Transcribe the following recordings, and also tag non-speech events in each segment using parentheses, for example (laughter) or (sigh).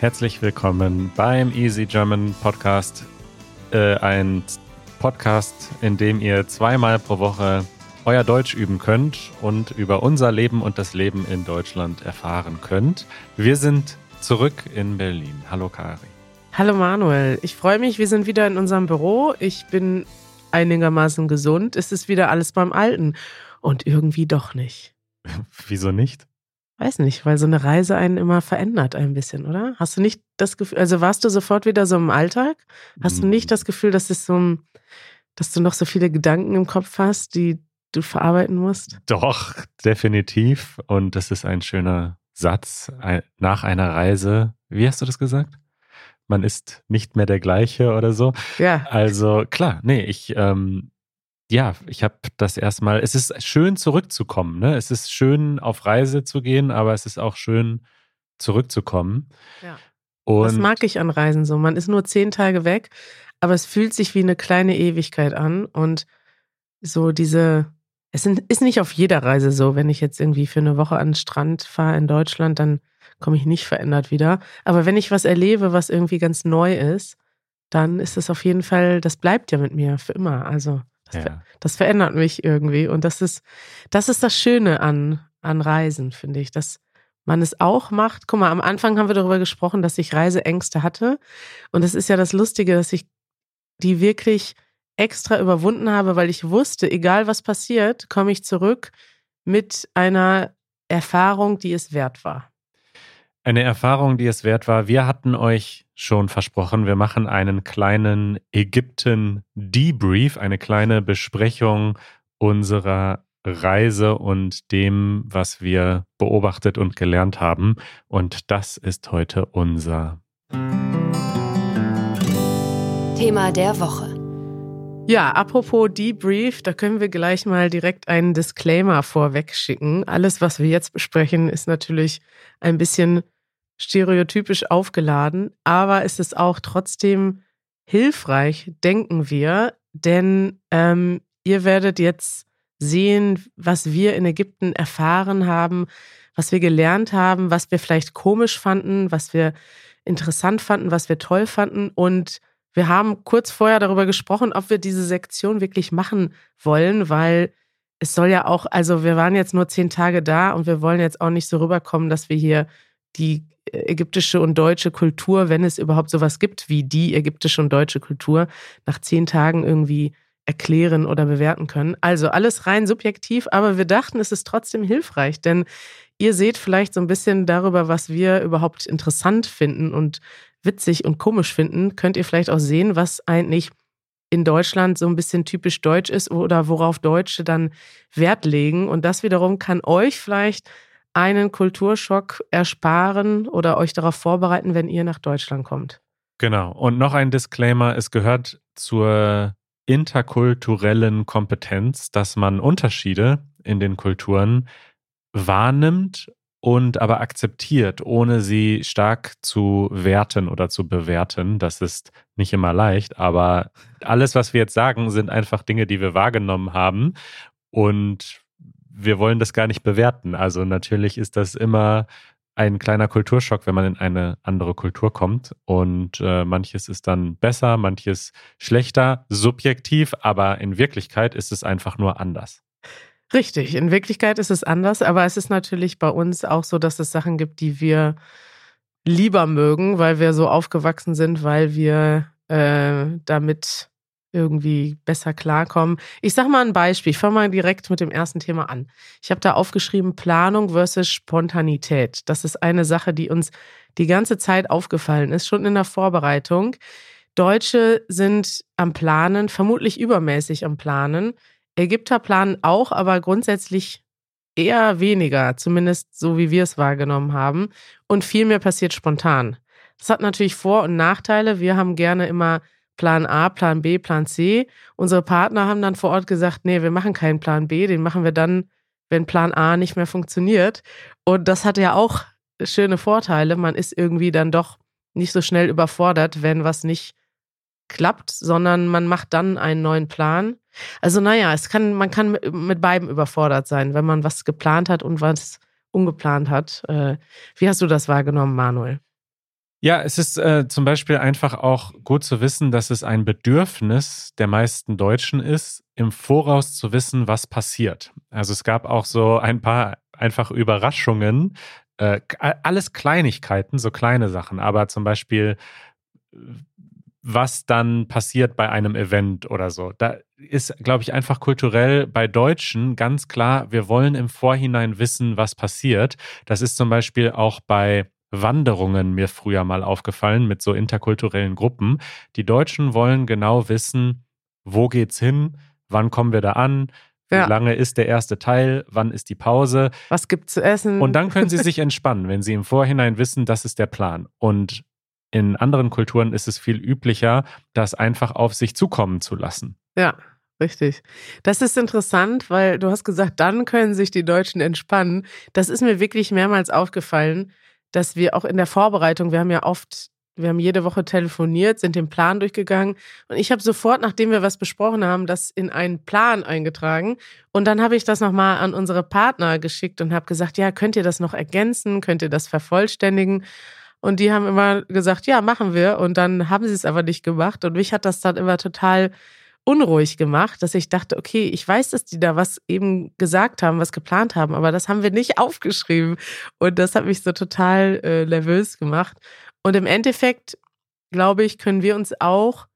Herzlich willkommen beim Easy German Podcast. Äh, ein Podcast, in dem ihr zweimal pro Woche euer Deutsch üben könnt und über unser Leben und das Leben in Deutschland erfahren könnt. Wir sind zurück in Berlin. Hallo Kari. Hallo Manuel, ich freue mich, wir sind wieder in unserem Büro. Ich bin einigermaßen gesund. Es ist wieder alles beim Alten und irgendwie doch nicht. (laughs) Wieso nicht? Weiß nicht, weil so eine Reise einen immer verändert ein bisschen, oder? Hast du nicht das Gefühl, also warst du sofort wieder so im Alltag? Hast du nicht hm. das Gefühl, dass es so, dass du noch so viele Gedanken im Kopf hast, die du verarbeiten musst? Doch, definitiv. Und das ist ein schöner Satz nach einer Reise. Wie hast du das gesagt? Man ist nicht mehr der gleiche oder so. Ja. Also klar, nee, ich ähm, ja, ich habe das erstmal, es ist schön zurückzukommen, ne? Es ist schön auf Reise zu gehen, aber es ist auch schön zurückzukommen. Ja. Und das mag ich an Reisen so. Man ist nur zehn Tage weg, aber es fühlt sich wie eine kleine Ewigkeit an und so diese, es ist nicht auf jeder Reise so. Wenn ich jetzt irgendwie für eine Woche an den Strand fahre in Deutschland, dann komme ich nicht verändert wieder. Aber wenn ich was erlebe, was irgendwie ganz neu ist, dann ist es auf jeden Fall, das bleibt ja mit mir für immer. Also das, ja. das verändert mich irgendwie. Und das ist, das ist das Schöne an, an Reisen, finde ich, dass man es auch macht. Guck mal, am Anfang haben wir darüber gesprochen, dass ich Reiseängste hatte. Und es ist ja das Lustige, dass ich die wirklich extra überwunden habe, weil ich wusste, egal was passiert, komme ich zurück mit einer Erfahrung, die es wert war. Eine Erfahrung, die es wert war. Wir hatten euch schon versprochen, wir machen einen kleinen Ägypten-Debrief, eine kleine Besprechung unserer Reise und dem, was wir beobachtet und gelernt haben. Und das ist heute unser Thema der Woche. Ja, apropos Debrief, da können wir gleich mal direkt einen Disclaimer vorweg schicken. Alles, was wir jetzt besprechen, ist natürlich ein bisschen stereotypisch aufgeladen, aber es ist auch trotzdem hilfreich, denken wir, denn ähm, ihr werdet jetzt sehen, was wir in Ägypten erfahren haben, was wir gelernt haben, was wir vielleicht komisch fanden, was wir interessant fanden, was wir toll fanden. Und wir haben kurz vorher darüber gesprochen, ob wir diese Sektion wirklich machen wollen, weil es soll ja auch, also wir waren jetzt nur zehn Tage da und wir wollen jetzt auch nicht so rüberkommen, dass wir hier die ägyptische und deutsche Kultur, wenn es überhaupt sowas gibt wie die ägyptische und deutsche Kultur, nach zehn Tagen irgendwie erklären oder bewerten können. Also alles rein subjektiv, aber wir dachten, es ist trotzdem hilfreich, denn ihr seht vielleicht so ein bisschen darüber, was wir überhaupt interessant finden und witzig und komisch finden, könnt ihr vielleicht auch sehen, was eigentlich in Deutschland so ein bisschen typisch deutsch ist oder worauf Deutsche dann Wert legen. Und das wiederum kann euch vielleicht einen Kulturschock ersparen oder euch darauf vorbereiten, wenn ihr nach Deutschland kommt. Genau. Und noch ein Disclaimer, es gehört zur interkulturellen Kompetenz, dass man Unterschiede in den Kulturen wahrnimmt und aber akzeptiert, ohne sie stark zu werten oder zu bewerten. Das ist nicht immer leicht, aber alles, was wir jetzt sagen, sind einfach Dinge, die wir wahrgenommen haben. Und wir wollen das gar nicht bewerten. Also natürlich ist das immer ein kleiner Kulturschock, wenn man in eine andere Kultur kommt. Und äh, manches ist dann besser, manches schlechter, subjektiv, aber in Wirklichkeit ist es einfach nur anders. Richtig, in Wirklichkeit ist es anders, aber es ist natürlich bei uns auch so, dass es Sachen gibt, die wir lieber mögen, weil wir so aufgewachsen sind, weil wir äh, damit irgendwie besser klarkommen. Ich sage mal ein Beispiel. Ich fange mal direkt mit dem ersten Thema an. Ich habe da aufgeschrieben Planung versus Spontanität. Das ist eine Sache, die uns die ganze Zeit aufgefallen ist, schon in der Vorbereitung. Deutsche sind am Planen, vermutlich übermäßig am Planen. Ägypter planen auch, aber grundsätzlich eher weniger, zumindest so wie wir es wahrgenommen haben. Und viel mehr passiert spontan. Das hat natürlich Vor- und Nachteile. Wir haben gerne immer Plan A, Plan B, Plan C. Unsere Partner haben dann vor Ort gesagt, nee, wir machen keinen Plan B, den machen wir dann, wenn Plan A nicht mehr funktioniert. Und das hat ja auch schöne Vorteile. Man ist irgendwie dann doch nicht so schnell überfordert, wenn was nicht klappt, sondern man macht dann einen neuen Plan. Also naja, es kann, man kann mit beiden überfordert sein, wenn man was geplant hat und was ungeplant hat. Äh, wie hast du das wahrgenommen, Manuel? Ja, es ist äh, zum Beispiel einfach auch gut zu wissen, dass es ein Bedürfnis der meisten Deutschen ist, im Voraus zu wissen, was passiert. Also es gab auch so ein paar einfach Überraschungen, äh, alles Kleinigkeiten, so kleine Sachen, aber zum Beispiel, was dann passiert bei einem Event oder so. Da ist, glaube ich, einfach kulturell bei Deutschen ganz klar, wir wollen im Vorhinein wissen, was passiert. Das ist zum Beispiel auch bei Wanderungen mir früher mal aufgefallen mit so interkulturellen Gruppen. Die Deutschen wollen genau wissen, wo geht's hin, wann kommen wir da an, wie ja. lange ist der erste Teil, wann ist die Pause. Was gibt's zu essen? Und dann können sie (laughs) sich entspannen, wenn sie im Vorhinein wissen, das ist der Plan. Und in anderen Kulturen ist es viel üblicher, das einfach auf sich zukommen zu lassen. Ja, richtig. Das ist interessant, weil du hast gesagt, dann können sich die Deutschen entspannen. Das ist mir wirklich mehrmals aufgefallen dass wir auch in der Vorbereitung, wir haben ja oft, wir haben jede Woche telefoniert, sind den Plan durchgegangen und ich habe sofort, nachdem wir was besprochen haben, das in einen Plan eingetragen und dann habe ich das nochmal an unsere Partner geschickt und habe gesagt, ja, könnt ihr das noch ergänzen, könnt ihr das vervollständigen? Und die haben immer gesagt, ja, machen wir. Und dann haben sie es aber nicht gemacht. Und mich hat das dann immer total unruhig gemacht, dass ich dachte, okay, ich weiß, dass die da was eben gesagt haben, was geplant haben, aber das haben wir nicht (laughs) aufgeschrieben. Und das hat mich so total äh, nervös gemacht. Und im Endeffekt, glaube ich, können wir uns auch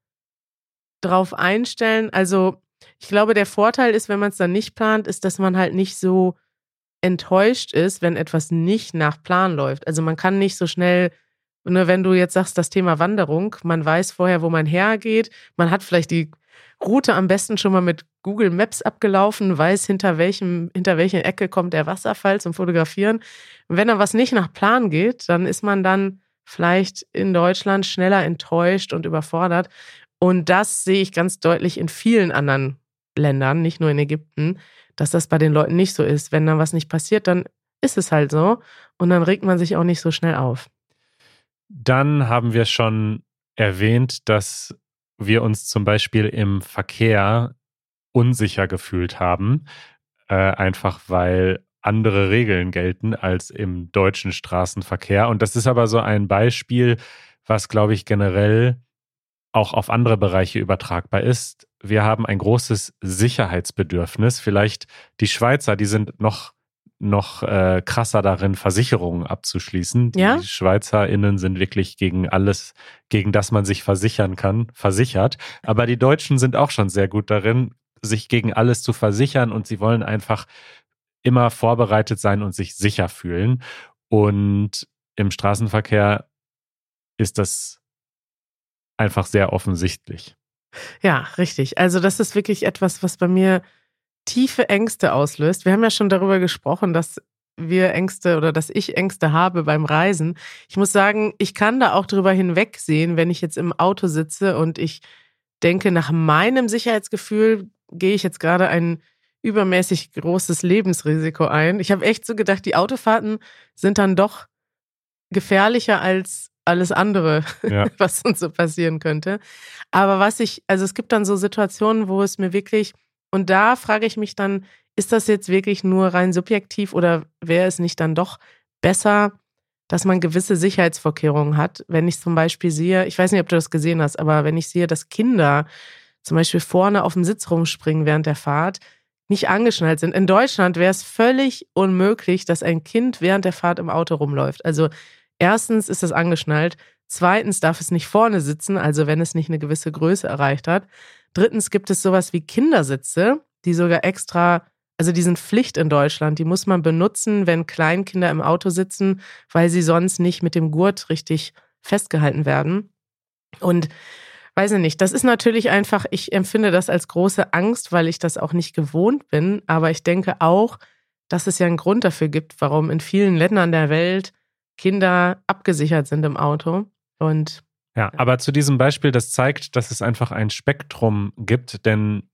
darauf einstellen. Also ich glaube, der Vorteil ist, wenn man es dann nicht plant, ist, dass man halt nicht so enttäuscht ist, wenn etwas nicht nach Plan läuft. Also man kann nicht so schnell ne, wenn du jetzt sagst, das Thema Wanderung, man weiß vorher, wo man hergeht, man hat vielleicht die Route am besten schon mal mit Google Maps abgelaufen, weiß, hinter welchem, hinter welcher Ecke kommt der Wasserfall zum Fotografieren. Wenn da was nicht nach Plan geht, dann ist man dann vielleicht in Deutschland schneller enttäuscht und überfordert. Und das sehe ich ganz deutlich in vielen anderen Ländern, nicht nur in Ägypten, dass das bei den Leuten nicht so ist. Wenn dann was nicht passiert, dann ist es halt so. Und dann regt man sich auch nicht so schnell auf. Dann haben wir schon erwähnt, dass wir uns zum Beispiel im Verkehr unsicher gefühlt haben, äh, einfach weil andere Regeln gelten als im deutschen Straßenverkehr. Und das ist aber so ein Beispiel, was, glaube ich, generell auch auf andere Bereiche übertragbar ist. Wir haben ein großes Sicherheitsbedürfnis. Vielleicht die Schweizer, die sind noch noch äh, krasser darin, Versicherungen abzuschließen. Ja? Die SchweizerInnen sind wirklich gegen alles, gegen das man sich versichern kann, versichert. Aber die Deutschen sind auch schon sehr gut darin, sich gegen alles zu versichern und sie wollen einfach immer vorbereitet sein und sich sicher fühlen. Und im Straßenverkehr ist das einfach sehr offensichtlich. Ja, richtig. Also das ist wirklich etwas, was bei mir tiefe Ängste auslöst. Wir haben ja schon darüber gesprochen, dass wir Ängste oder dass ich Ängste habe beim Reisen. Ich muss sagen, ich kann da auch drüber hinwegsehen, wenn ich jetzt im Auto sitze und ich denke, nach meinem Sicherheitsgefühl gehe ich jetzt gerade ein übermäßig großes Lebensrisiko ein. Ich habe echt so gedacht, die Autofahrten sind dann doch gefährlicher als alles andere, ja. (laughs) was uns so passieren könnte. Aber was ich, also es gibt dann so Situationen, wo es mir wirklich und da frage ich mich dann, ist das jetzt wirklich nur rein subjektiv oder wäre es nicht dann doch besser, dass man gewisse Sicherheitsvorkehrungen hat? Wenn ich zum Beispiel sehe, ich weiß nicht, ob du das gesehen hast, aber wenn ich sehe, dass Kinder zum Beispiel vorne auf dem Sitz rumspringen während der Fahrt, nicht angeschnallt sind. In Deutschland wäre es völlig unmöglich, dass ein Kind während der Fahrt im Auto rumläuft. Also erstens ist es angeschnallt, zweitens darf es nicht vorne sitzen, also wenn es nicht eine gewisse Größe erreicht hat. Drittens gibt es sowas wie Kindersitze, die sogar extra, also die sind Pflicht in Deutschland. Die muss man benutzen, wenn Kleinkinder im Auto sitzen, weil sie sonst nicht mit dem Gurt richtig festgehalten werden. Und weiß ich nicht, das ist natürlich einfach, ich empfinde das als große Angst, weil ich das auch nicht gewohnt bin. Aber ich denke auch, dass es ja einen Grund dafür gibt, warum in vielen Ländern der Welt Kinder abgesichert sind im Auto. Und ja, aber zu diesem Beispiel, das zeigt, dass es einfach ein Spektrum gibt, denn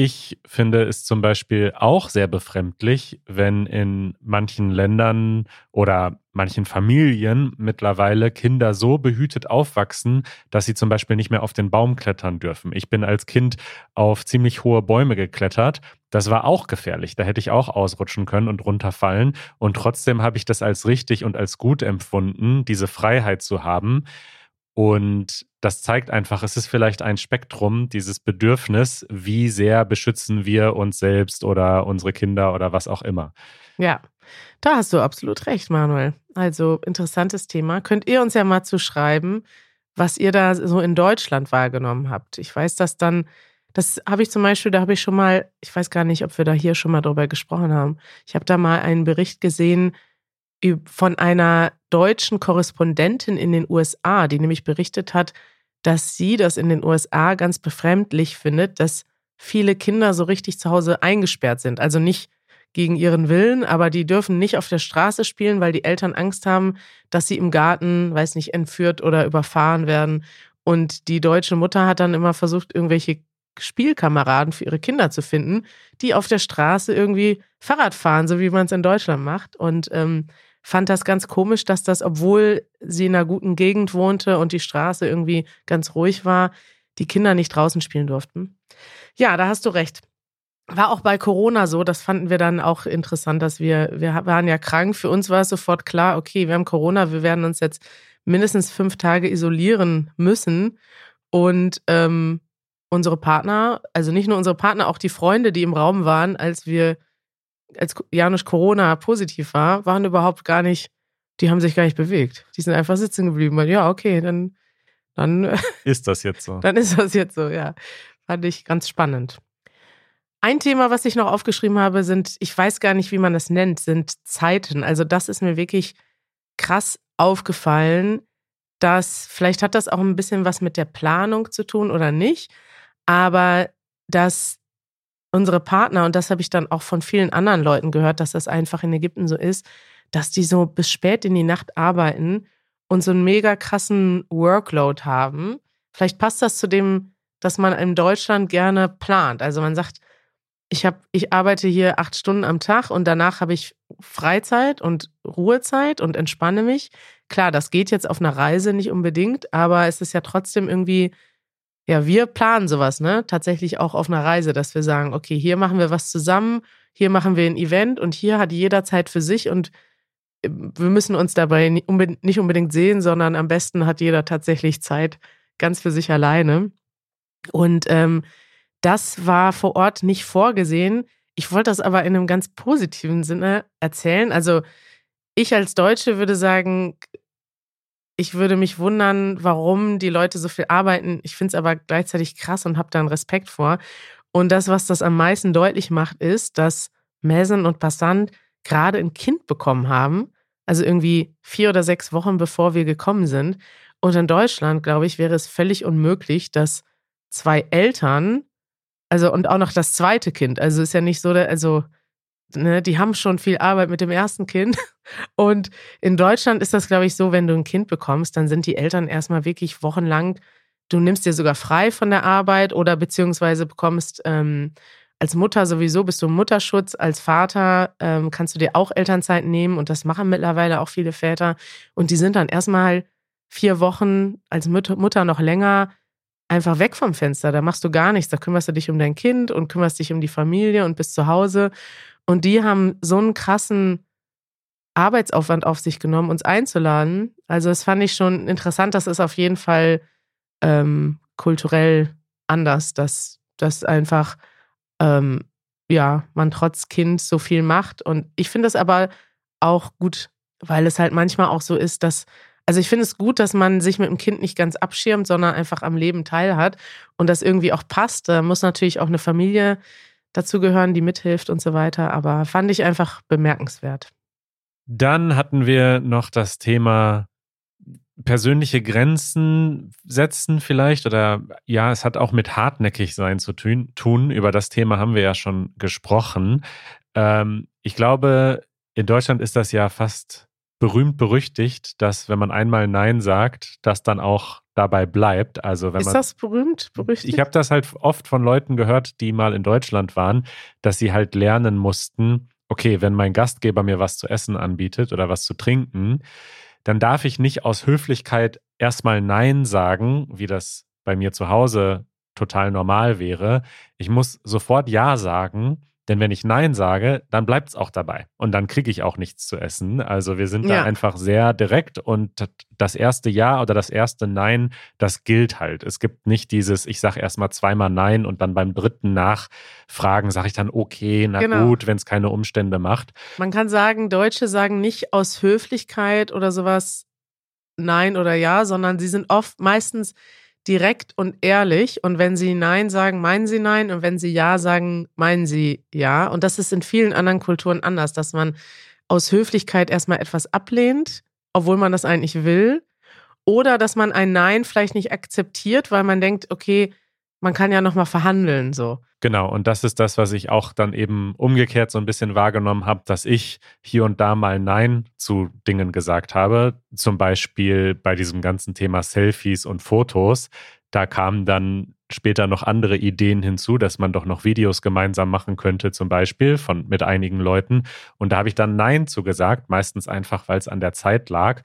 ich finde es zum Beispiel auch sehr befremdlich, wenn in manchen Ländern oder manchen Familien mittlerweile Kinder so behütet aufwachsen, dass sie zum Beispiel nicht mehr auf den Baum klettern dürfen. Ich bin als Kind auf ziemlich hohe Bäume geklettert. Das war auch gefährlich. Da hätte ich auch ausrutschen können und runterfallen. Und trotzdem habe ich das als richtig und als gut empfunden, diese Freiheit zu haben. Und das zeigt einfach, es ist vielleicht ein Spektrum, dieses Bedürfnis, wie sehr beschützen wir uns selbst oder unsere Kinder oder was auch immer. Ja, da hast du absolut recht, Manuel. Also interessantes Thema. Könnt ihr uns ja mal zuschreiben, was ihr da so in Deutschland wahrgenommen habt. Ich weiß, dass dann, das habe ich zum Beispiel, da habe ich schon mal, ich weiß gar nicht, ob wir da hier schon mal drüber gesprochen haben. Ich habe da mal einen Bericht gesehen, von einer deutschen Korrespondentin in den USA, die nämlich berichtet hat, dass sie das in den USA ganz befremdlich findet, dass viele Kinder so richtig zu Hause eingesperrt sind. Also nicht gegen ihren Willen, aber die dürfen nicht auf der Straße spielen, weil die Eltern Angst haben, dass sie im Garten, weiß nicht, entführt oder überfahren werden. Und die deutsche Mutter hat dann immer versucht, irgendwelche Spielkameraden für ihre Kinder zu finden, die auf der Straße irgendwie Fahrrad fahren, so wie man es in Deutschland macht. Und ähm, fand das ganz komisch, dass das, obwohl sie in einer guten Gegend wohnte und die Straße irgendwie ganz ruhig war, die Kinder nicht draußen spielen durften. Ja, da hast du recht. War auch bei Corona so, das fanden wir dann auch interessant, dass wir, wir waren ja krank. Für uns war es sofort klar, okay, wir haben Corona, wir werden uns jetzt mindestens fünf Tage isolieren müssen. Und ähm, unsere Partner, also nicht nur unsere Partner, auch die Freunde, die im Raum waren, als wir als Janusz Corona positiv war, waren überhaupt gar nicht, die haben sich gar nicht bewegt. Die sind einfach sitzen geblieben. Und ja, okay, dann, dann (laughs) ist das jetzt so. Dann ist das jetzt so, ja. Fand ich ganz spannend. Ein Thema, was ich noch aufgeschrieben habe, sind, ich weiß gar nicht, wie man das nennt, sind Zeiten. Also das ist mir wirklich krass aufgefallen, dass vielleicht hat das auch ein bisschen was mit der Planung zu tun oder nicht, aber dass unsere Partner, und das habe ich dann auch von vielen anderen Leuten gehört, dass das einfach in Ägypten so ist, dass die so bis spät in die Nacht arbeiten und so einen mega krassen Workload haben. Vielleicht passt das zu dem, dass man in Deutschland gerne plant. Also man sagt, ich habe, ich arbeite hier acht Stunden am Tag und danach habe ich Freizeit und Ruhezeit und entspanne mich. Klar, das geht jetzt auf einer Reise nicht unbedingt, aber es ist ja trotzdem irgendwie ja, wir planen sowas, ne? Tatsächlich auch auf einer Reise, dass wir sagen, okay, hier machen wir was zusammen, hier machen wir ein Event und hier hat jeder Zeit für sich und äh, wir müssen uns dabei nicht unbedingt sehen, sondern am besten hat jeder tatsächlich Zeit ganz für sich alleine. Und ähm, das war vor Ort nicht vorgesehen. Ich wollte das aber in einem ganz positiven Sinne erzählen. Also ich als Deutsche würde sagen, ich würde mich wundern, warum die Leute so viel arbeiten. Ich finde es aber gleichzeitig krass und habe da einen Respekt vor. Und das, was das am meisten deutlich macht, ist, dass Mason und Passant gerade ein Kind bekommen haben. Also irgendwie vier oder sechs Wochen bevor wir gekommen sind. Und in Deutschland, glaube ich, wäre es völlig unmöglich, dass zwei Eltern, also und auch noch das zweite Kind, also ist ja nicht so, also ne, die haben schon viel Arbeit mit dem ersten Kind. (laughs) Und in Deutschland ist das, glaube ich, so, wenn du ein Kind bekommst, dann sind die Eltern erstmal wirklich wochenlang, du nimmst dir sogar frei von der Arbeit oder beziehungsweise bekommst ähm, als Mutter sowieso, bist du im Mutterschutz, als Vater ähm, kannst du dir auch Elternzeit nehmen und das machen mittlerweile auch viele Väter. Und die sind dann erstmal vier Wochen als Mutter noch länger einfach weg vom Fenster. Da machst du gar nichts. Da kümmerst du dich um dein Kind und kümmerst dich um die Familie und bist zu Hause. Und die haben so einen krassen Arbeitsaufwand auf sich genommen, uns einzuladen. Also das fand ich schon interessant. Das ist auf jeden Fall ähm, kulturell anders, dass, dass einfach ähm, ja man trotz Kind so viel macht. Und ich finde es aber auch gut, weil es halt manchmal auch so ist, dass also ich finde es gut, dass man sich mit dem Kind nicht ganz abschirmt, sondern einfach am Leben teilhat und das irgendwie auch passt. Da muss natürlich auch eine Familie dazugehören, die mithilft und so weiter. Aber fand ich einfach bemerkenswert. Dann hatten wir noch das Thema persönliche Grenzen setzen vielleicht oder ja, es hat auch mit hartnäckig sein zu tun. Über das Thema haben wir ja schon gesprochen. Ähm, ich glaube, in Deutschland ist das ja fast berühmt berüchtigt, dass wenn man einmal Nein sagt, das dann auch dabei bleibt. Also wenn Ist man, das berühmt, berüchtigt? ich habe das halt oft von Leuten gehört, die mal in Deutschland waren, dass sie halt lernen mussten, okay, wenn mein Gastgeber mir was zu essen anbietet oder was zu trinken, dann darf ich nicht aus Höflichkeit erstmal Nein sagen, wie das bei mir zu Hause total normal wäre. Ich muss sofort Ja sagen, denn wenn ich Nein sage, dann bleibt es auch dabei. Und dann kriege ich auch nichts zu essen. Also wir sind da Ja. einfach sehr direkt und das erste Ja oder das erste Nein, das gilt halt. Es gibt nicht dieses, ich sage erstmal zweimal Nein und dann beim dritten Nachfragen sage ich dann okay, na Genau. gut, wenn es keine Umstände macht. Man kann sagen, Deutsche sagen nicht aus Höflichkeit oder sowas Nein oder Ja, sondern sie sind oft meistens direkt und ehrlich. Und wenn sie Nein sagen, meinen sie Nein. Und wenn sie Ja sagen, meinen sie Ja. Und das ist in vielen anderen Kulturen anders, dass man aus Höflichkeit erstmal etwas ablehnt, obwohl man das eigentlich will. Oder dass man ein Nein vielleicht nicht akzeptiert, weil man denkt, okay, man kann ja nochmal verhandeln, so. Genau, und das ist das, was ich auch dann eben umgekehrt so ein bisschen wahrgenommen habe, dass ich hier und da mal Nein zu Dingen gesagt habe. Zum Beispiel bei diesem ganzen Thema Selfies und Fotos. Da kamen dann später noch andere Ideen hinzu, dass man doch noch Videos gemeinsam machen könnte, zum Beispiel von, mit einigen Leuten. Und da habe ich dann Nein zu gesagt, meistens einfach, weil es an der Zeit lag.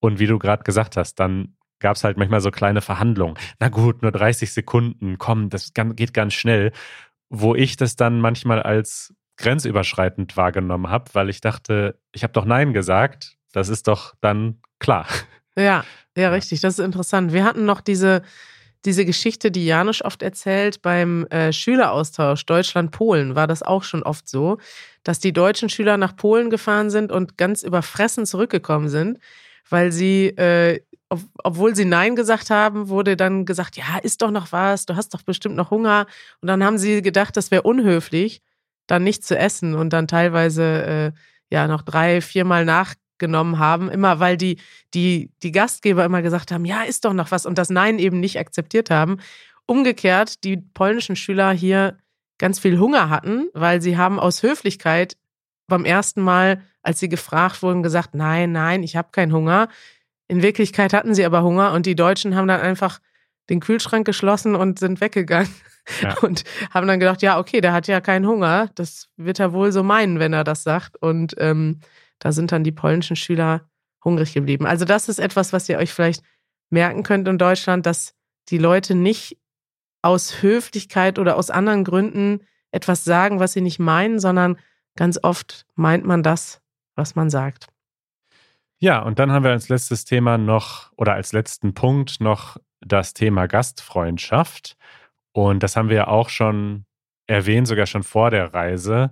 Und wie du gerade gesagt hast, dann gab es halt manchmal so kleine Verhandlungen. Na gut, nur 30 Sekunden, komm, das geht ganz schnell. Wo ich das dann manchmal als grenzüberschreitend wahrgenommen habe, weil ich dachte, ich habe doch Nein gesagt, das ist doch dann klar. Ja, ja, richtig. Das ist interessant. Wir hatten noch diese, diese Geschichte, die Janusz oft erzählt beim äh, Schüleraustausch Deutschland-Polen, war das auch schon oft so, dass die deutschen Schüler nach Polen gefahren sind und ganz überfressen zurückgekommen sind, weil sie, äh, ob, obwohl sie Nein gesagt haben, wurde dann gesagt, ja, isst doch noch was, du hast doch bestimmt noch Hunger. Und dann haben sie gedacht, das wäre unhöflich, dann nicht zu essen und dann teilweise äh, ja noch drei, viermal nachgenommen haben, immer weil die, die, die Gastgeber immer gesagt haben, ja, ist doch noch was und das Nein eben nicht akzeptiert haben. Umgekehrt, die polnischen Schüler hier ganz viel Hunger hatten, weil sie haben aus Höflichkeit beim ersten Mal, als sie gefragt wurden, gesagt, nein, nein, ich habe keinen Hunger. In Wirklichkeit hatten sie aber Hunger und die Deutschen haben dann einfach den Kühlschrank geschlossen und sind weggegangen (laughs) Ja. und haben dann gedacht, ja, okay, der hat ja keinen Hunger. Das wird er wohl so meinen, wenn er das sagt. Und ähm, da sind dann die polnischen Schüler hungrig geblieben. Also das ist etwas, was ihr euch vielleicht merken könnt in Deutschland, dass die Leute nicht aus Höflichkeit oder aus anderen Gründen etwas sagen, was sie nicht meinen, sondern ganz oft meint man das, was man sagt. Ja, und dann haben wir als letztes Thema noch oder als letzten Punkt noch das Thema Gastfreundschaft. Und das haben wir ja auch schon erwähnt, sogar schon vor der Reise.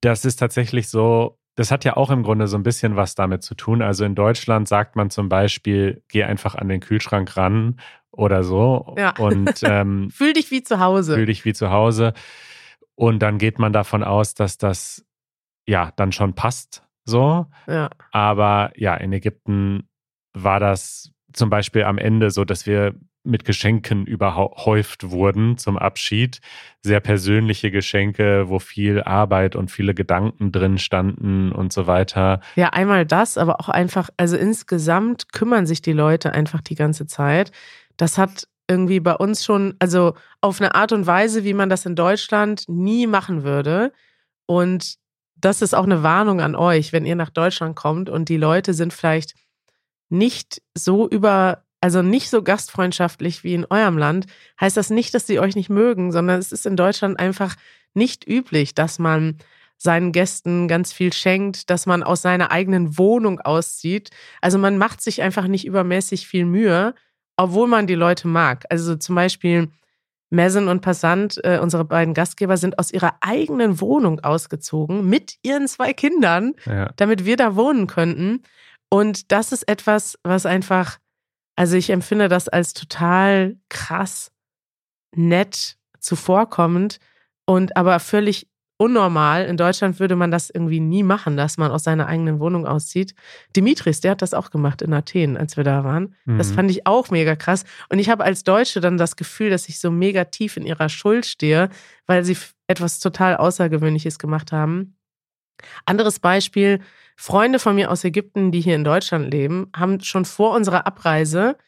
Das ist tatsächlich so, das hat ja auch im Grunde so ein bisschen was damit zu tun. Also in Deutschland sagt man zum Beispiel, geh einfach an den Kühlschrank ran oder so Ja. und (laughs) ähm, Fühl dich wie zu Hause. fühl dich wie zu Hause. Und dann geht man davon aus, dass das ja dann schon passt so. Ja. Aber ja, in Ägypten war das zum Beispiel am Ende so, dass wir mit Geschenken überhäuft wurden zum Abschied. Sehr persönliche Geschenke, wo viel Arbeit und viele Gedanken drin standen und so weiter. Ja, einmal das, aber auch einfach, also insgesamt kümmern sich die Leute einfach die ganze Zeit. Das hat irgendwie bei uns schon, also auf eine Art und Weise, wie man das in Deutschland nie machen würde. Und das ist auch eine Warnung an euch, wenn ihr nach Deutschland kommt und die Leute sind vielleicht nicht so über, also nicht so gastfreundschaftlich wie in eurem Land, heißt das nicht, dass sie euch nicht mögen, sondern es ist in Deutschland einfach nicht üblich, dass man seinen Gästen ganz viel schenkt, dass man aus seiner eigenen Wohnung auszieht. Also man macht sich einfach nicht übermäßig viel Mühe, obwohl man die Leute mag. Also zum Beispiel Messen und Passant, äh, unsere beiden Gastgeber, sind aus ihrer eigenen Wohnung ausgezogen mit ihren zwei Kindern, Ja. damit wir da wohnen könnten. Und das ist etwas, was einfach, also ich empfinde das als total krass, nett, zuvorkommend und aber völlig unnormal. In Deutschland würde man das irgendwie nie machen, dass man aus seiner eigenen Wohnung auszieht. Dimitris, der hat das auch gemacht in Athen, als wir da waren. Das Mhm. fand ich auch mega krass. Und ich habe als Deutsche dann das Gefühl, dass ich so mega tief in ihrer Schuld stehe, weil sie etwas total Außergewöhnliches gemacht haben. Anderes Beispiel Freunde von mir aus Ägypten, die hier in Deutschland leben, haben schon vor unserer Abreise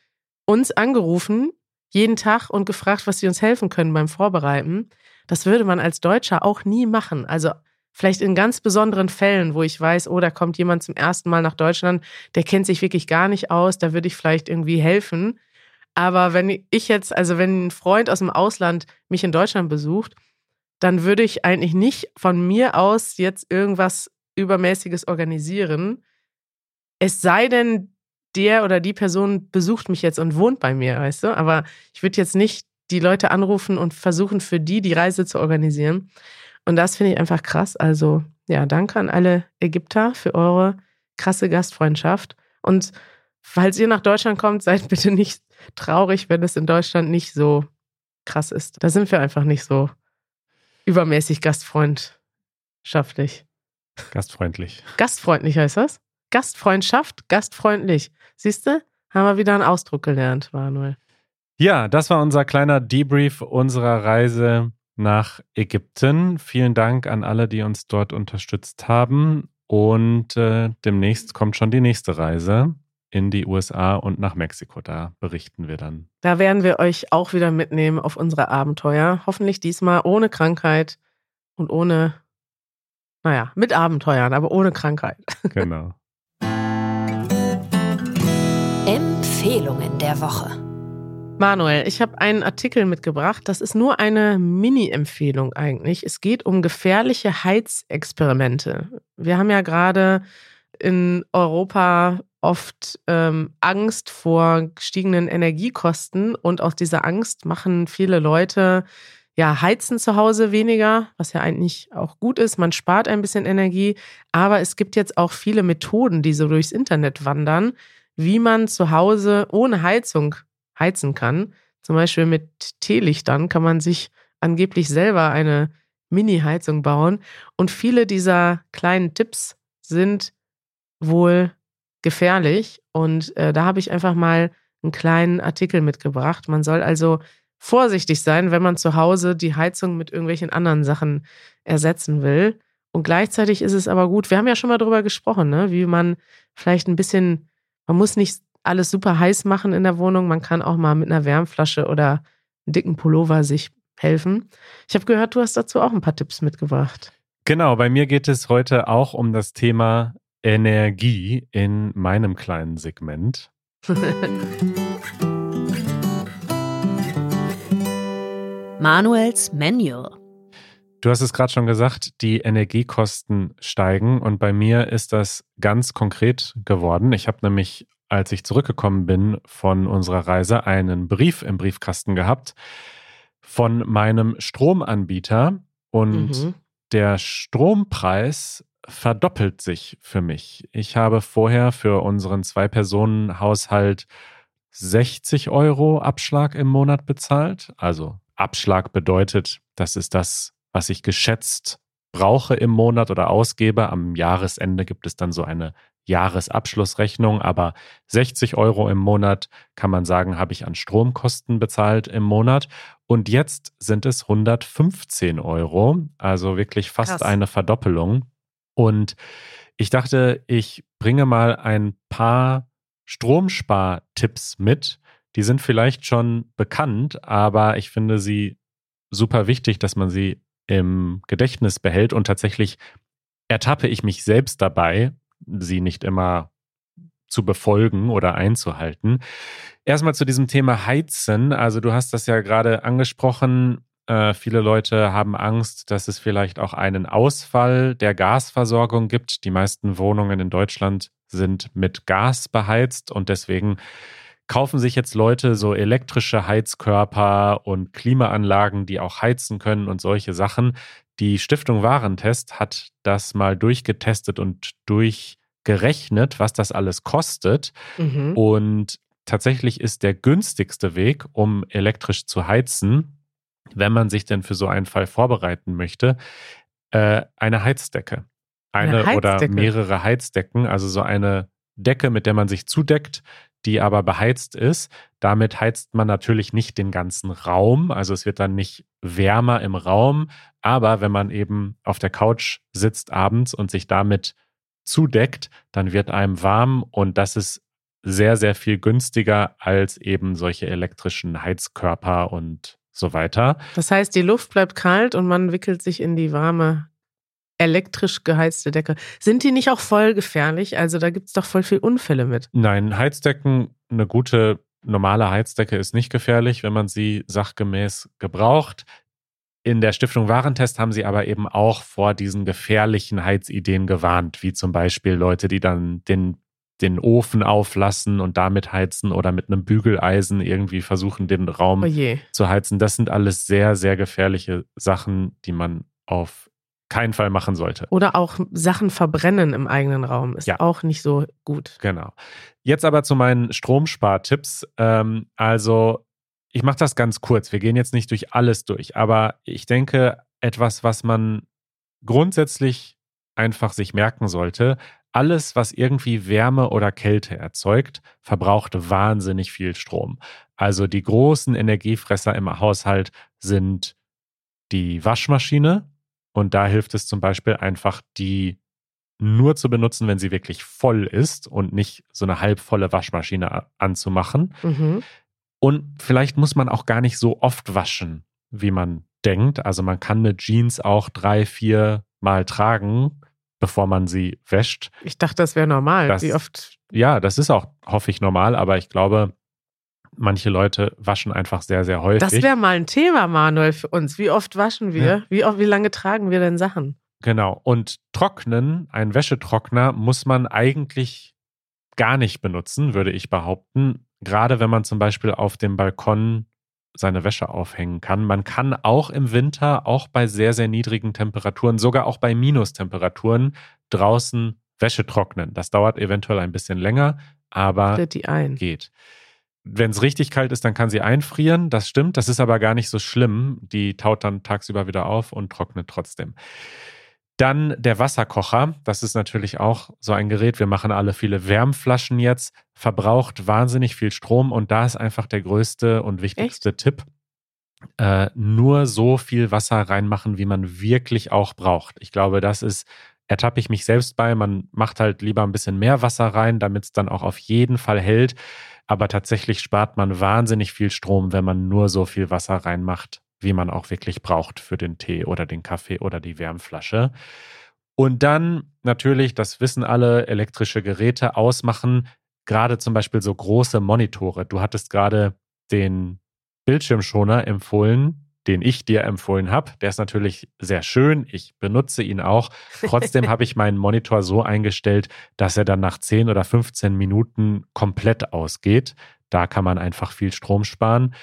uns angerufen, jeden Tag und gefragt, was sie uns helfen können beim Vorbereiten. Das würde man als Deutscher auch nie machen. Also vielleicht in ganz besonderen Fällen, wo ich weiß, oh, da kommt jemand zum ersten Mal nach Deutschland, der kennt sich wirklich gar nicht aus, da würde ich vielleicht irgendwie helfen. Aber wenn ich jetzt, also wenn ein Freund aus dem Ausland mich in Deutschland besucht, dann würde ich eigentlich nicht von mir aus jetzt irgendwas Übermäßiges organisieren. Es sei denn, der oder die Person besucht mich jetzt und wohnt bei mir, weißt du? Aber ich würde jetzt nicht die Leute anrufen und versuchen, für die die Reise zu organisieren. Und das finde ich einfach krass. Also, ja, danke an alle Ägypter für eure krasse Gastfreundschaft. Und falls ihr nach Deutschland kommt, (laughs) seid bitte nicht traurig, wenn es in Deutschland nicht so krass ist. Da sind wir einfach nicht so übermäßig gastfreundschaftlich. Gastfreundlich. Gastfreundlich heißt das? Gastfreundschaft, gastfreundlich. Siehst du? Haben wir wieder einen Ausdruck gelernt, Manuel. Ja, das war unser kleiner Debrief unserer Reise nach Ägypten. Vielen Dank an alle, die uns dort unterstützt haben. Und äh, demnächst kommt schon die nächste Reise in die USA und nach Mexiko. Da berichten wir dann. Da werden wir euch auch wieder mitnehmen auf unsere Abenteuer. Hoffentlich diesmal ohne Krankheit und ohne, naja, mit Abenteuern, aber ohne Krankheit. Genau. Empfehlungen der Woche. Manuel, ich habe einen Artikel mitgebracht. Das ist nur eine Mini-Empfehlung eigentlich. Es geht um gefährliche Heizexperimente. Wir haben ja gerade in Europa oft ähm, Angst vor gestiegenen Energiekosten und aus dieser Angst machen viele Leute ja heizen zu Hause weniger, was ja eigentlich auch gut ist. Man spart ein bisschen Energie, aber es gibt jetzt auch viele Methoden, die so durchs Internet wandern, wie man zu Hause ohne Heizung heizen kann. Zum Beispiel mit Teelichtern kann man sich angeblich selber eine Mini-Heizung bauen. Und viele dieser kleinen Tipps sind wohl gefährlich. Und äh, da habe ich einfach mal einen kleinen Artikel mitgebracht. Man soll also vorsichtig sein, wenn man zu Hause die Heizung mit irgendwelchen anderen Sachen ersetzen will. Und gleichzeitig ist es aber gut, wir haben ja schon mal drüber gesprochen, ne? wie man vielleicht ein bisschen, man muss nicht alles super heiß machen in der Wohnung, man kann auch mal mit einer Wärmflasche oder einem dicken Pullover sich helfen. Ich habe gehört, du hast dazu auch ein paar Tipps mitgebracht. Genau, bei mir geht es heute auch um das Thema Energie in meinem kleinen Segment. (laughs) Manuels Manual. Du hast es gerade schon gesagt, die Energiekosten steigen und bei mir ist das ganz konkret geworden. Ich habe nämlich, als ich zurückgekommen bin von unserer Reise, einen Brief im Briefkasten gehabt von meinem Stromanbieter und mhm. der Strompreis verdoppelt sich für mich. Ich habe vorher für unseren Zwei-Personen-Haushalt 60 Euro Abschlag im Monat bezahlt. Also Abschlag bedeutet, das ist das, was ich geschätzt brauche im Monat oder ausgebe. Am Jahresende gibt es dann so eine Jahresabschlussrechnung, aber 60 Euro im Monat kann man sagen, habe ich an Stromkosten bezahlt im Monat. Und jetzt sind es 115 Euro, also wirklich fast Krass. eine Verdoppelung. Und ich dachte, ich bringe mal ein paar Stromspartipps mit. Die sind vielleicht schon bekannt, aber ich finde sie super wichtig, dass man sie im Gedächtnis behält und tatsächlich ertappe ich mich selbst dabei, sie nicht immer zu befolgen oder einzuhalten. Erstmal zu diesem Thema Heizen. Also du hast das ja gerade angesprochen. Äh, viele Leute haben Angst, dass es vielleicht auch einen Ausfall der Gasversorgung gibt. Die meisten Wohnungen in Deutschland sind mit Gas beheizt und deswegen kaufen sich jetzt Leute so elektrische Heizkörper und Klimaanlagen, die auch heizen können und solche Sachen. Die Stiftung Warentest hat das mal durchgetestet und durchgerechnet, was das alles kostet. Mhm. Und tatsächlich ist der günstigste Weg, um elektrisch zu heizen, wenn man sich denn für so einen Fall vorbereiten möchte, äh, eine Heizdecke. Eine, eine Heizdecke. oder mehrere Heizdecken, also so eine Decke, mit der man sich zudeckt, die aber beheizt ist. Damit heizt man natürlich nicht den ganzen Raum, also es wird dann nicht wärmer im Raum, aber wenn man eben auf der Couch sitzt abends und sich damit zudeckt, dann wird einem warm und das ist sehr, sehr viel günstiger als eben solche elektrischen Heizkörper und so weiter. Das heißt, die Luft bleibt kalt und man wickelt sich in die warme elektrisch geheizte Decke. Sind die nicht auch voll gefährlich? Also da gibt es doch voll viel Unfälle mit. Nein, Heizdecken, eine gute normale Heizdecke ist nicht gefährlich, wenn man sie sachgemäß gebraucht. In der Stiftung Warentest haben sie aber eben auch vor diesen gefährlichen Heizideen gewarnt, wie zum Beispiel Leute, die dann den, den Ofen auflassen und damit heizen oder mit einem Bügeleisen irgendwie versuchen, den Raum oh zu heizen. Das sind alles sehr, sehr gefährliche Sachen, die man auf keinen Fall machen sollte. Oder auch Sachen verbrennen im eigenen Raum ist ja. auch nicht so gut. Genau. Jetzt aber zu meinen Stromspartipps. Ähm, also ich mache das ganz kurz. Wir gehen jetzt nicht durch alles durch, aber ich denke, etwas, was man grundsätzlich einfach sich merken sollte, alles, was irgendwie Wärme oder Kälte erzeugt, verbraucht wahnsinnig viel Strom. Also die großen Energiefresser im Haushalt sind die Waschmaschine, und da hilft es zum Beispiel einfach, die nur zu benutzen, wenn sie wirklich voll ist und nicht so eine halbvolle Waschmaschine anzumachen. Mhm. Und vielleicht muss man auch gar nicht so oft waschen, wie man denkt. Also man kann eine Jeans auch drei, vier Mal tragen, bevor man sie wäscht. Ich dachte, das wäre normal. Das, wie oft? Ja, das ist auch, hoffe ich, normal, aber ich glaube, manche Leute waschen einfach sehr, sehr häufig. Das wäre mal ein Thema, Manuel, für uns. Wie oft waschen wir? Ja. Wie, oft, wie lange tragen wir denn Sachen? Genau. Und trocknen, ein Wäschetrockner, muss man eigentlich gar nicht benutzen, würde ich behaupten. Gerade wenn man zum Beispiel auf dem Balkon seine Wäsche aufhängen kann. Man kann auch im Winter, auch bei sehr, sehr niedrigen Temperaturen, sogar auch bei Minustemperaturen draußen Wäsche trocknen. Das dauert eventuell ein bisschen länger, aber geht. Wenn es richtig kalt ist, dann kann sie einfrieren. Das stimmt. Das ist aber gar nicht so schlimm. Die taut dann tagsüber wieder auf und trocknet trotzdem. Dann der Wasserkocher. Das ist natürlich auch so ein Gerät. Wir machen alle viele Wärmflaschen jetzt. Verbraucht wahnsinnig viel Strom und da ist einfach der größte und wichtigste Echt? Tipp. Äh, nur so viel Wasser reinmachen, wie man wirklich auch braucht. Ich glaube, das ist ertappe ich mich selbst bei. Man macht halt lieber ein bisschen mehr Wasser rein, damit es dann auch auf jeden Fall hält. Aber tatsächlich spart man wahnsinnig viel Strom, wenn man nur so viel Wasser reinmacht, wie man auch wirklich braucht für den Tee oder den Kaffee oder die Wärmflasche. Und dann natürlich, das wissen alle, elektrische Geräte ausmachen, gerade zum Beispiel so große Monitore. Du hattest gerade den Bildschirmschoner empfohlen, den ich dir empfohlen habe. Der ist natürlich sehr schön. Ich benutze ihn auch. Trotzdem (laughs) habe ich meinen Monitor so eingestellt, dass er dann nach 10 oder 15 Minuten komplett ausgeht. Da kann man einfach viel Strom sparen.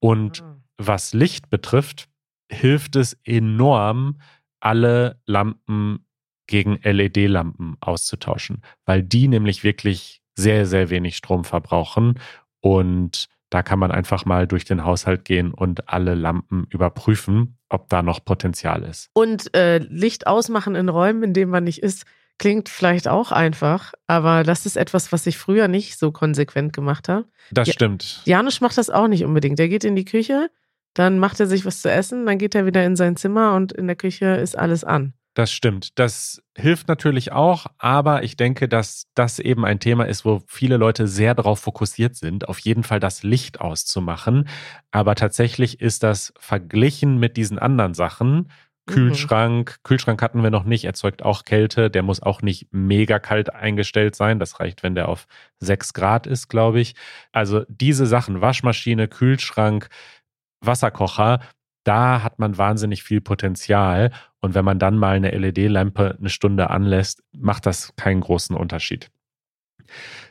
Und ah. was Licht betrifft, hilft es enorm, alle Lampen gegen LED-Lampen auszutauschen, weil die nämlich wirklich sehr, sehr wenig Strom verbrauchen und da kann man einfach mal durch den Haushalt gehen und alle Lampen überprüfen, ob da noch Potenzial ist. Und äh, Licht ausmachen in Räumen, in denen man nicht ist, klingt vielleicht auch einfach, aber das ist etwas, was ich früher nicht so konsequent gemacht habe. Das ja, stimmt. Janusz macht das auch nicht unbedingt. Der geht in die Küche, dann macht er sich was zu essen, dann geht er wieder in sein Zimmer und in der Küche ist alles an. Das stimmt. Das hilft natürlich auch, aber ich denke, dass das eben ein Thema ist, wo viele Leute sehr darauf fokussiert sind, auf jeden Fall das Licht auszumachen. Aber tatsächlich ist das verglichen mit diesen anderen Sachen, mhm. Kühlschrank, mhm. Kühlschrank hatten wir noch nicht, erzeugt auch Kälte, der muss auch nicht mega kalt eingestellt sein. Das reicht, wenn der auf 6 Grad ist, glaube ich. Also diese Sachen, Waschmaschine, Kühlschrank, Wasserkocher, da hat man wahnsinnig viel Potenzial. Und wenn man dann mal eine LED-Lampe eine Stunde anlässt, macht das keinen großen Unterschied.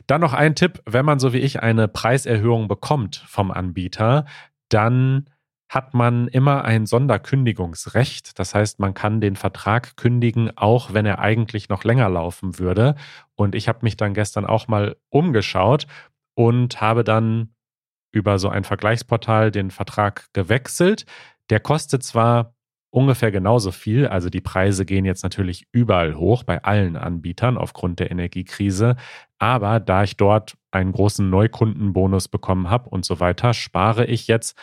Dann noch ein Tipp, wenn man so wie ich eine Preiserhöhung bekommt vom Anbieter, dann hat man immer ein Sonderkündigungsrecht. Das heißt, man kann den Vertrag kündigen, auch wenn er eigentlich noch länger laufen würde. Und ich habe mich dann gestern auch mal umgeschaut und habe dann über so ein Vergleichsportal den Vertrag gewechselt. Der kostet zwar ungefähr genauso viel, also die Preise gehen jetzt natürlich überall hoch bei allen Anbietern aufgrund der Energiekrise, aber da ich dort einen großen Neukundenbonus bekommen habe und so weiter, spare ich jetzt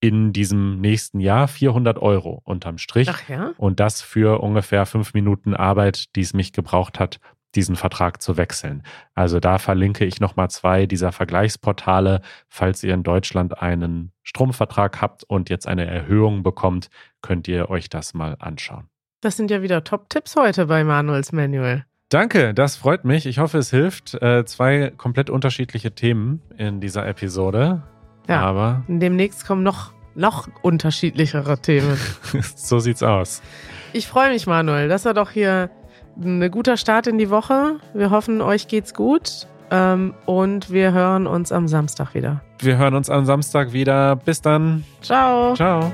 in diesem nächsten Jahr 400 Euro unterm Strich. Ach ja? Und das für ungefähr fünf Minuten Arbeit, die es mich gebraucht hat, diesen Vertrag zu wechseln. Also da verlinke ich nochmal zwei dieser Vergleichsportale. Falls ihr in Deutschland einen Stromvertrag habt und jetzt eine Erhöhung bekommt, könnt ihr euch das mal anschauen. Das sind ja wieder Top-Tipps heute bei Manuels Manual. Danke, das freut mich. Ich hoffe, es hilft. Äh, zwei komplett unterschiedliche Themen in dieser Episode. Ja. Aber Demnächst kommen noch, noch unterschiedlichere Themen. (laughs) so sieht's aus. Ich freue mich, Manuel. Das war doch hier ein guter Start in die Woche. Wir hoffen, euch geht's gut. Ähm, und wir hören uns am Samstag wieder. Wir hören uns am Samstag wieder. Bis dann. Ciao. Ciao.